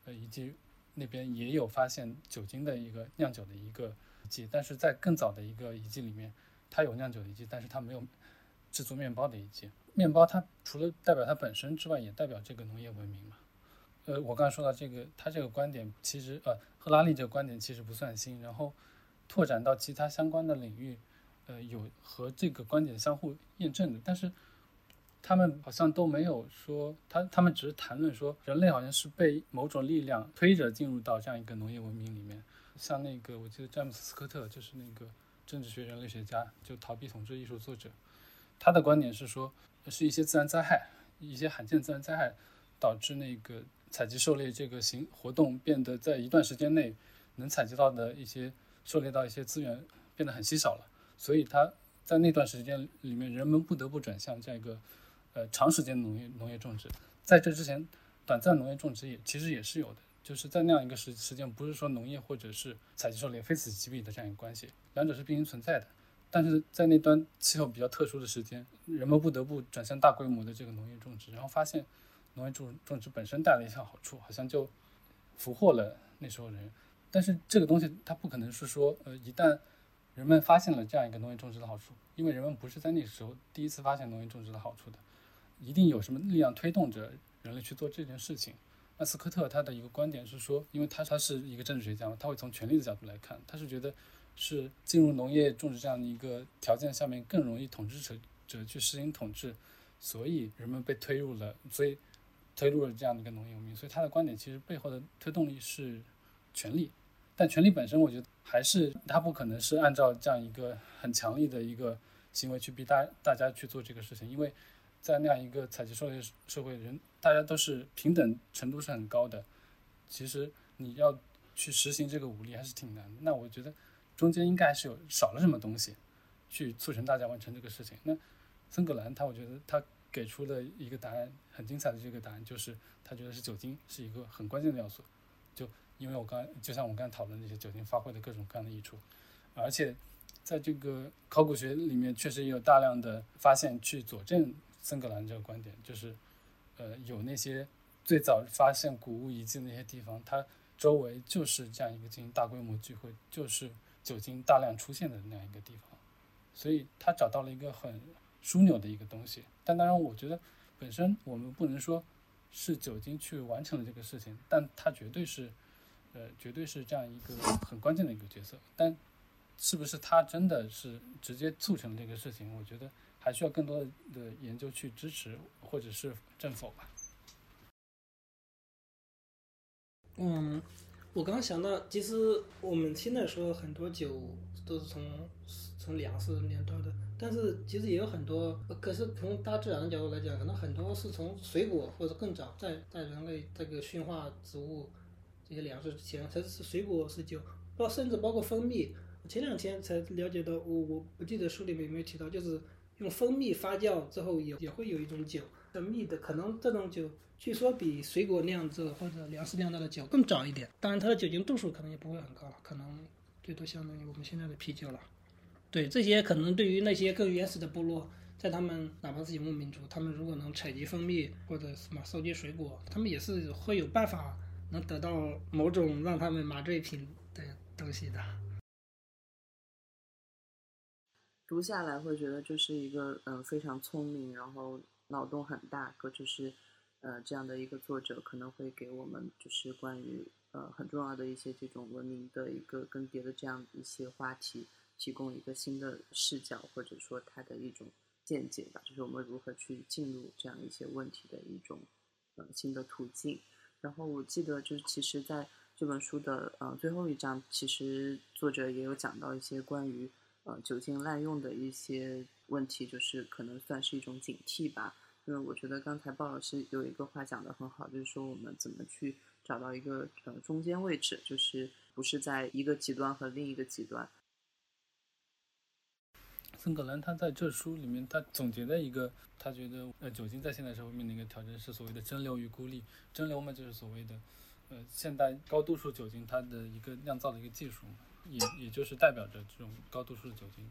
呃以及那边也有发现酒精的一个酿酒的一个遗迹，但是在更早的一个遗迹里面，它有酿酒的遗迹，但是它没有制作面包的遗迹。面包它除了代表它本身之外，也代表这个农业文明嘛。呃，我刚才说到这个，他这个观点其实呃赫拉利这个观点其实不算新，然后拓展到其他相关的领域，呃有和这个观点相互验证的，但是。他们好像都没有说，他他们只是谈论说，人类好像是被某种力量推着进入到这样一个农业文明里面。像那个，我记得詹姆斯斯科特就是那个政治学人类学家，就逃避统治艺术作者，他的观点是说，是一些自然灾害，一些罕见自然灾害，导致那个采集狩猎这个行活动变得在一段时间内能采集到的一些狩猎到一些资源变得很稀少了，所以它在那段时间里面，人们不得不转向这样一个。呃，长时间农业农业种植，在这之前，短暂农业种植也其实也是有的，就是在那样一个时时间，不是说农业或者是采集狩猎非此即彼的这样一个关系，两者是并行存在的。但是在那段气候比较特殊的时间，人们不得不转向大规模的这个农业种植，然后发现农业种种植本身带来一项好处，好像就俘获了那时候人。但是这个东西它不可能是说，呃，一旦人们发现了这样一个农业种植的好处，因为人们不是在那时候第一次发现农业种植的好处的。一定有什么力量推动着人类去做这件事情。那斯科特他的一个观点是说，因为他他是一个政治学家嘛，他会从权力的角度来看，他是觉得是进入农业种植这样的一个条件下面更容易统治者者去实行统治，所以人们被推入了，所以推入了这样的一个农业文明。所以他的观点其实背后的推动力是权力，但权力本身，我觉得还是他不可能是按照这样一个很强力的一个行为去逼大大家去做这个事情，因为在那样一个采集狩猎社会，人大家都是平等程度是很高的，其实你要去实行这个武力还是挺难的。那我觉得中间应该还是有少了什么东西，去促成大家完成这个事情。那森格兰他，我觉得他给出了一个答案，很精彩的这个答案就是他觉得是酒精是一个很关键的要素。就因为我刚就像我刚才讨论那些酒精发挥的各种各样的益处，而且在这个考古学里面确实也有大量的发现去佐证森格兰这个观点，就是呃有那些最早发现古物遗迹那些地方，它周围就是这样一个进行大规模聚会，就是酒精大量出现的那样一个地方，所以他找到了一个很枢纽的一个东西。但当然，我觉得本身我们不能说是酒精去完成了这个事情，但它绝对是，呃，绝对是这样一个很关键的一个角色。但是不是它真的是直接促成这个事情？我觉得还需要更多的研究去支持或者是证否吧。嗯，我刚刚想到，其实我们现在说很多酒都是从从粮食酿造的，但是其实也有很多，可是从大自然的角度来讲，可能很多是从水果或者更早，在在人类这个驯化植物这些粮食之前，才是水果是酒，包甚至包括蜂蜜。我前两天才了解到，我我不记得书里面有没有提到，就是用蜂蜜发酵之后也也会有一种酒，的蜜的可能这种酒据说比水果酿制或者粮食酿造的酒更早一点，当然它的酒精度数可能也不会很高，可能最多相当于我们现在的啤酒了。对这些可能对于那些更原始的部落，在他们哪怕是游牧民族，他们如果能采集蜂蜜或者什么收集水果，他们也是会有办法能得到某种让他们麻醉品的东西的。读下来会觉得这是一个呃非常聪明，然后脑洞很大，或者是呃这样的一个作者，可能会给我们就是关于呃很重要的一些这种文明的一个更迭的这样一些话题，提供一个新的视角，或者说他的一种见解吧，就是我们如何去进入这样一些问题的一种呃新的途径。然后我记得就是其实在这本书的呃最后一章，其实作者也有讲到一些关于。呃，酒精滥用的一些问题，就是可能算是一种警惕吧。因为我觉得刚才鲍老师有一个话讲得很好，就是说我们怎么去找到一个呃中间位置，就是不是在一个极端和另一个极端。森格兰他在这书里面，他总结的一个，他觉得呃酒精在现代社会面临一个挑战是所谓的蒸馏与孤立。蒸馏嘛，就是所谓的呃现代高度数酒精它的一个酿造的一个技术。也也就是代表着这种高度数的酒精，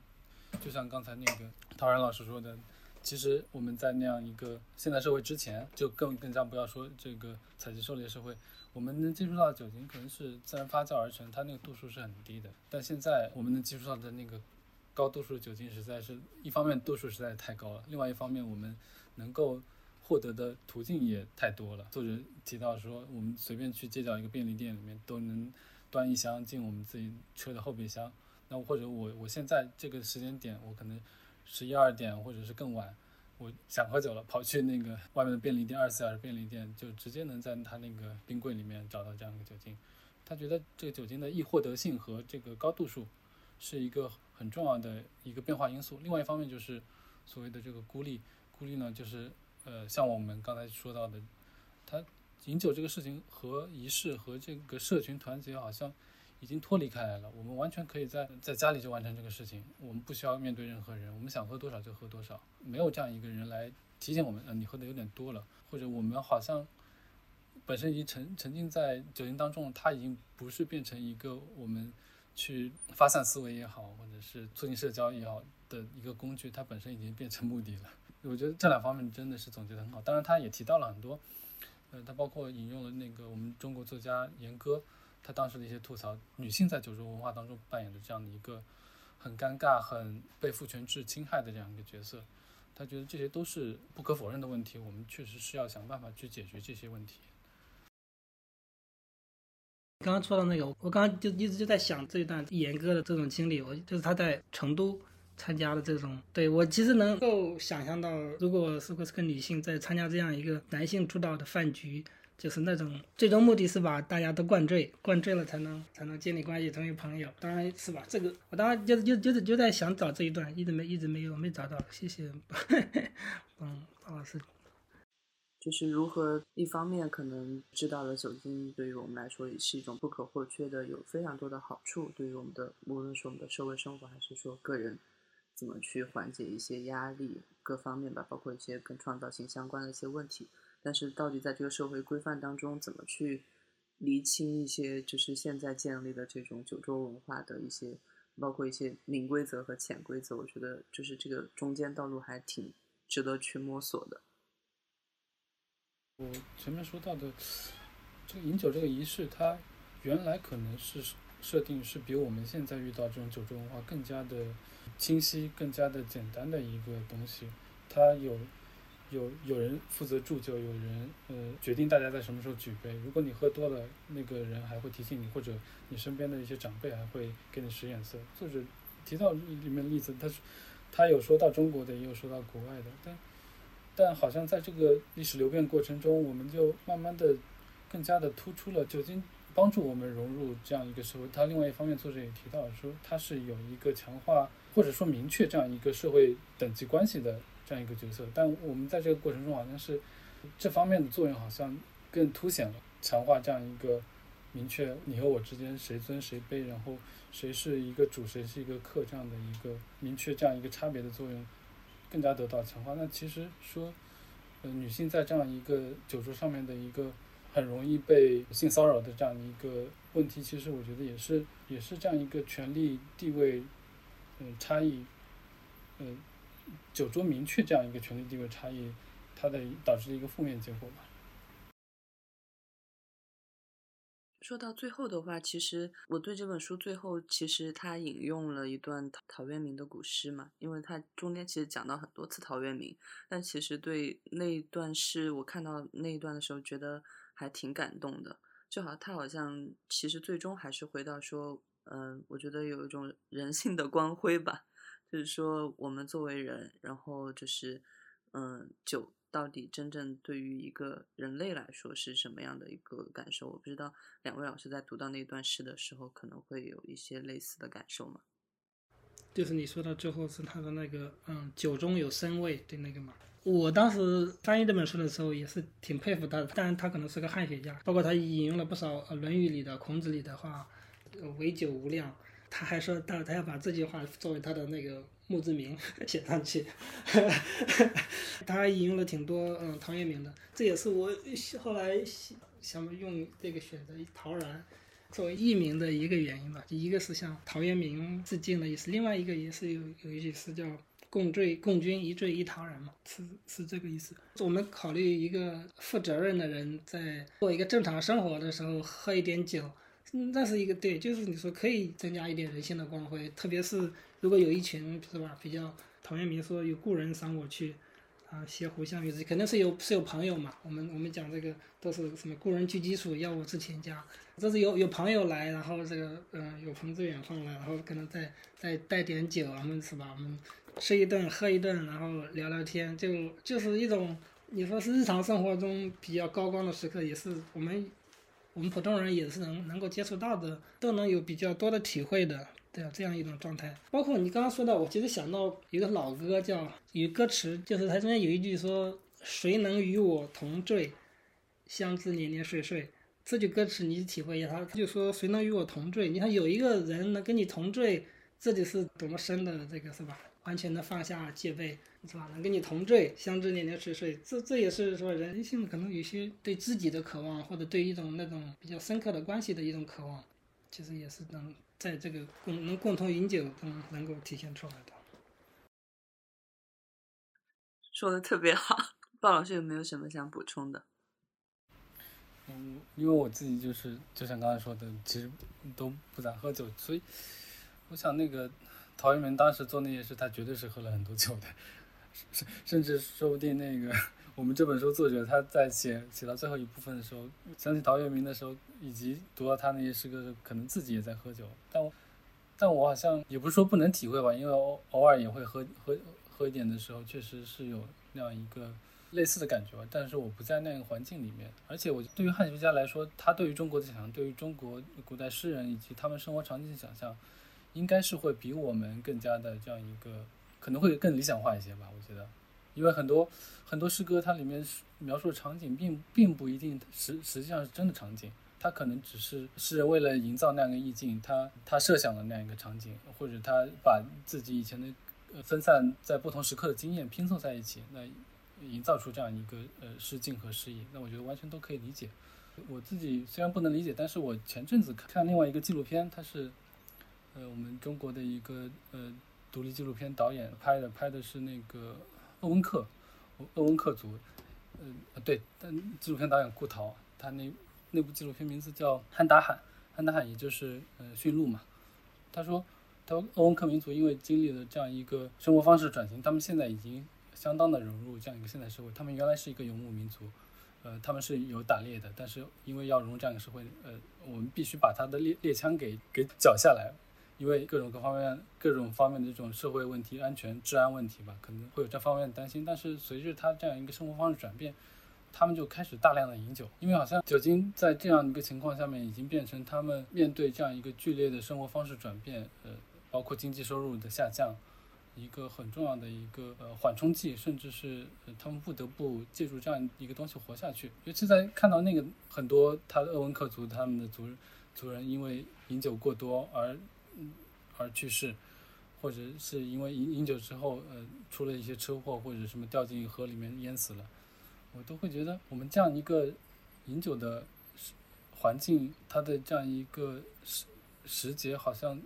就像刚才那个陶然老师说的，其实我们在那样一个现代社会之前，就更更加不要说这个采集狩猎社会，我们能接触到的酒精可能是自然发酵而成，它那个度数是很低的。但现在我们能接触到的那个高度数酒精，实在是一方面度数实在是太高了，另外一方面我们能够获得的途径也太多了。作者提到说，我们随便去街角一个便利店里面都能。端一箱进我们自己车的后备箱，那或者我我现在这个时间点，我可能十一二点或者是更晚，我想喝酒了，跑去那个外面的便利店，二十四小时便利店，就直接能在他那个冰柜里面找到这样一个酒精。他觉得这个酒精的易获得性和这个高度数是一个很重要的一个变化因素。另外一方面就是所谓的这个孤立，孤立呢就是呃像我们刚才说到的，他。饮酒这个事情和仪式和这个社群团结好像已经脱离开来了。我们完全可以在在家里就完成这个事情，我们不需要面对任何人，我们想喝多少就喝多少，没有这样一个人来提醒我们，呃，你喝的有点多了，或者我们好像本身已经沉沉浸在酒精当中，它已经不是变成一个我们去发散思维也好，或者是促进社交也好的一个工具，它本身已经变成目的了。我觉得这两方面真的是总结的很好。当然，他也提到了很多。呃，他包括引用了那个我们中国作家严歌，他当时的一些吐槽，女性在酒桌文化当中扮演的这样的一个很尴尬、很被父权制侵害的这样一个角色，他觉得这些都是不可否认的问题，我们确实是要想办法去解决这些问题。刚刚说到那个，我刚刚就一直就在想这一段严哥的这种经历，我就是他在成都参加的这种，对我其实能够想象到，如果如果是个女性在参加这样一个男性主导的饭局。就是那种最终目的是把大家都灌醉，灌醉了才能才能建立关系，成为朋友。当然是吧，这个我当然就就就是就在想找这一段，一直没一直没有没找到。谢谢，嗯，王老师。就是如何一方面可能知道了酒精对于我们来说也是一种不可或缺的，有非常多的好处，对于我们的无论是我们的社会生活还是说个人怎么去缓解一些压力各方面吧，包括一些跟创造性相关的一些问题。但是，到底在这个社会规范当中，怎么去厘清一些就是现在建立的这种酒桌文化的一些，包括一些明规则和潜规则？我觉得就是这个中间道路还挺值得去摸索的。我前面说到的这个饮酒这个仪式，它原来可能是设定是比我们现在遇到这种酒桌文化更加的清晰、更加的简单的一个东西，它有。有有人负责祝酒，有人呃决定大家在什么时候举杯。如果你喝多了，那个人还会提醒你，或者你身边的一些长辈还会给你使眼色。作者提到里面的例子，他是他有说到中国的，也有说到国外的，但但好像在这个历史流变过程中，我们就慢慢的更加的突出了酒精帮助我们融入这样一个社会。他另外一方面，作者也提到说，它是有一个强化或者说明确这样一个社会等级关系的。这样一个角色，但我们在这个过程中好像是这方面的作用好像更凸显了，强化这样一个明确你和我之间谁尊谁卑，然后谁是一个主谁是一个客这样的一个明确这样一个差别的作用更加得到强化。那其实说，呃，女性在这样一个酒桌上面的一个很容易被性骚扰的这样一个问题，其实我觉得也是也是这样一个权力地位嗯差异嗯。酒桌明确这样一个权力地位差异，它的导致的一个负面结果吧。说到最后的话，其实我对这本书最后其实他引用了一段陶陶渊明的古诗嘛，因为他中间其实讲到很多次陶渊明，但其实对那一段诗，我看到那一段的时候，觉得还挺感动的。就好，他好像其实最终还是回到说，嗯，我觉得有一种人性的光辉吧。就是说，我们作为人，然后就是，嗯，就到底真正对于一个人类来说是什么样的一个感受？我不知道两位老师在读到那段诗的时候，可能会有一些类似的感受吗？就是你说到最后是他的那个，嗯，酒中有生味，对那个嘛。我当时翻译这本书的时候也是挺佩服他的，当然他可能是个汉学家，包括他引用了不少《论语》里的、孔子里的话，“唯酒无量”。他还说他他要把这句话作为他的那个墓志铭 写上去，他还引用了挺多嗯陶渊明的，这也是我后来想用这个选择陶然作为艺名的一个原因吧。一个是向陶渊明致敬的意思，另外一个也是有有一句诗叫“共醉共君一醉一陶然”嘛，是是这个意思。我们考虑一个负责任的人在过一个正常生活的时候喝一点酒。那是一个对，就是你说可以增加一点人性的光辉，特别是如果有一群是吧，比较陶渊明说有故人赏我去，啊，携壶相与之，肯定是有是有朋友嘛。我们我们讲这个都是什么故人居鸡黍，要我至钱家，这是有有朋友来，然后这个嗯有朋自远方来，然后可能再再带点酒，我们是吧，我们吃一顿喝一顿，然后聊聊天，就就是一种你说是日常生活中比较高光的时刻，也是我们。我们普通人也是能能够接触到的，都能有比较多的体会的，对啊，这样一种状态。包括你刚刚说到，我其实想到一个老歌，叫有歌词，就是它中间有一句说：“谁能与我同醉，相知年年岁岁。”这句歌词你体会一下，他就说：“谁能与我同醉？”你看有一个人能跟你同醉，这就是多么深的这个是吧？完全的放下戒备。是吧？能跟你同醉，相知年年岁岁，这这也是说人性可能有些对自己的渴望，或者对一种那种比较深刻的关系的一种渴望，其实也是能在这个共能共同饮酒中能够体现出来的。说的特别好，鲍老师有没有什么想补充的？嗯，因为我自己就是就像刚才说的，其实都不咋喝酒，所以我想那个陶渊明当时做那些事，他绝对是喝了很多酒的。甚甚至说不定那个我们这本书作者他在写写到最后一部分的时候，想起陶渊明的时候，以及读到他那些诗歌的时候，可能自己也在喝酒，但我但我好像也不是说不能体会吧，因为偶偶尔也会喝喝喝一点的时候，确实是有那样一个类似的感觉吧。但是我不在那个环境里面，而且我对于汉学家来说，他对于中国的想象，对于中国古代诗人以及他们生活场景的想象，应该是会比我们更加的这样一个，可能会更理想化一些吧。我觉得，因为很多很多诗歌，它里面描述的场景并并不一定实实际上是真的场景，它可能只是是为了营造那样一个意境，他他设想的那样一个场景，或者他把自己以前的分散在不同时刻的经验拼凑在一起，那营造出这样一个呃诗境和诗意，那我觉得完全都可以理解。我自己虽然不能理解，但是我前阵子看另外一个纪录片，它是呃我们中国的一个呃独立纪录片导演拍的，拍的是那个鄂温克，鄂温克族，嗯、呃对，但纪录片导演顾陶，他那那部纪录片名字叫《汉达罕》，汉达罕也就是呃驯鹿嘛。他说，他说鄂温克民族因为经历了这样一个生活方式转型，他们现在已经相当的融入这样一个现代社会。他们原来是一个游牧民族，呃，他们是有打猎的，但是因为要融入这样一个社会，呃，我们必须把他的猎猎枪给给缴下来，因为各种各方面各种方面的这种社会问题、安全、治安问题吧，可能会有这方面的担心。但是随着他这样一个生活方式转变，他们就开始大量的饮酒，因为好像酒精在这样一个情况下面已经变成他们面对这样一个剧烈的生活方式转变，呃，包括经济收入的下降，一个很重要的一个呃缓冲剂，甚至是、他们不得不借助这样一个东西活下去。尤其在看到那个很多他的鄂温克族他们的族族人因为饮酒过多而嗯而去世，或者是因为饮饮酒之后呃出了一些车祸或者什么掉进河里面淹死了。我都会觉得我们这样一个饮酒的环境，它的这样一个时时节，好像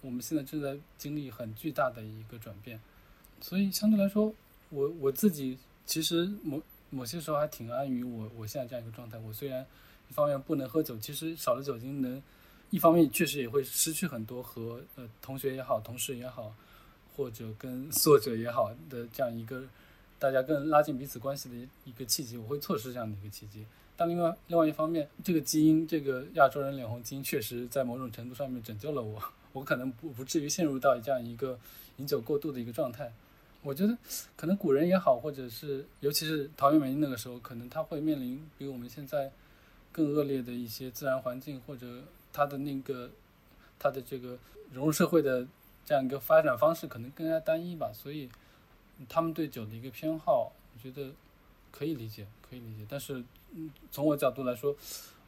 我们现在正在经历很巨大的一个转变。所以相对来说，我我自己其实某某些时候还挺安于我我现在这样一个状态。我虽然一方面不能喝酒，其实少了酒精能，一方面确实也会失去很多和呃同学也好、同事也好，或者跟作者也好的这样一个。大家更拉近彼此关系的一个契机，我会错失这样的一个契机。但另外另外一方面，这个基因，这个亚洲人脸红基因，确实在某种程度上面拯救了我，我可能不不至于陷入到这样一个饮酒过度的一个状态。我觉得可能古人也好，或者是尤其是陶渊明那个时候，可能他会面临比我们现在更恶劣的一些自然环境，或者他的那个他的这个融入社会的这样一个发展方式可能更加单一吧，所以。他们对酒的一个偏好，我觉得可以理解，可以理解。但是，嗯，从我角度来说，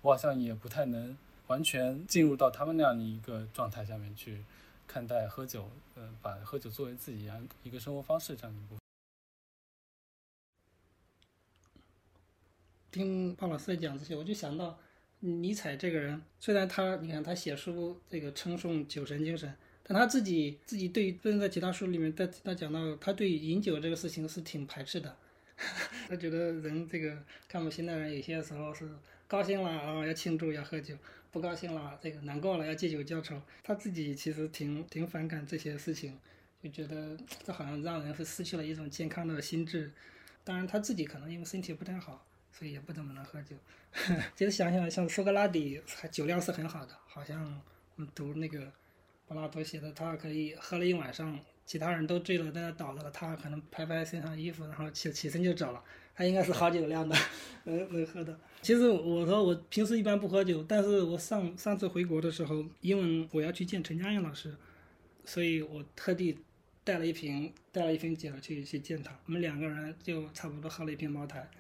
我好像也不太能完全进入到他们那样的一个状态下面去看待喝酒，呃，把喝酒作为自己一个生活方式这样一部分。听鲍老师讲这些，我就想到尼采这个人，虽然他，你看他写书这个称颂酒神精神。但他自己自己对，甚至在其他书里面，他他讲到他对饮酒这个事情是挺排斥的，他觉得人这个看我们现代人有些时候是高兴了啊要庆祝要喝酒，不高兴了这个难过了要借酒浇愁，他自己其实挺挺反感这些事情，就觉得这好像让人是失去了一种健康的心智。当然他自己可能因为身体不太好，所以也不怎么能喝酒。其实想想像苏格拉底酒量是很好的，好像我们读那个。柏拉图写的，他可以喝了一晚上，其他人都醉了，在那倒了，他可能拍拍身上衣服，然后起起身就走了。他应该是好酒量的，能能喝的。其实我说我平时一般不喝酒，但是我上上次回国的时候，因为我要去见陈嘉映老师，所以我特地带了一瓶带了一瓶酒去去见他。我们两个人就差不多喝了一瓶茅台。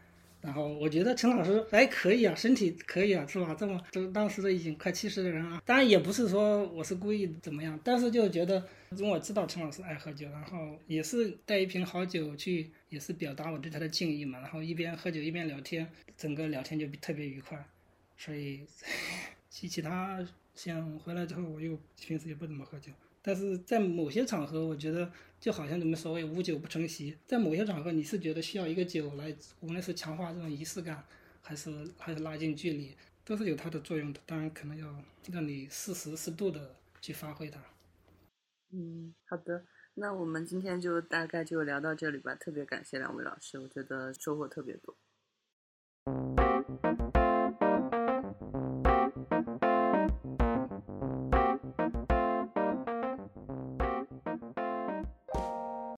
然后我觉得陈老师还可以啊，身体可以啊，是吧？这么都当时都已经快七十的人啊，当然也不是说我是故意怎么样，但是就觉得，因为我知道陈老师爱喝酒，然后也是带一瓶好酒去，也是表达我对他的敬意嘛。然后一边喝酒一边聊天，整个聊天就特别愉快。所以其其他像回来之后，我又平时也不怎么喝酒。但是在某些场合，我觉得就好像你们所谓无酒不成席，在某些场合你是觉得需要一个酒来，无论是强化这种仪式感，还是还是拉近距离，都是有它的作用的。当然，可能要让你适时适度的去发挥它。嗯，好的。那我们今天就大概就聊到这里吧，特别感谢两位老师，我觉得收获特别多。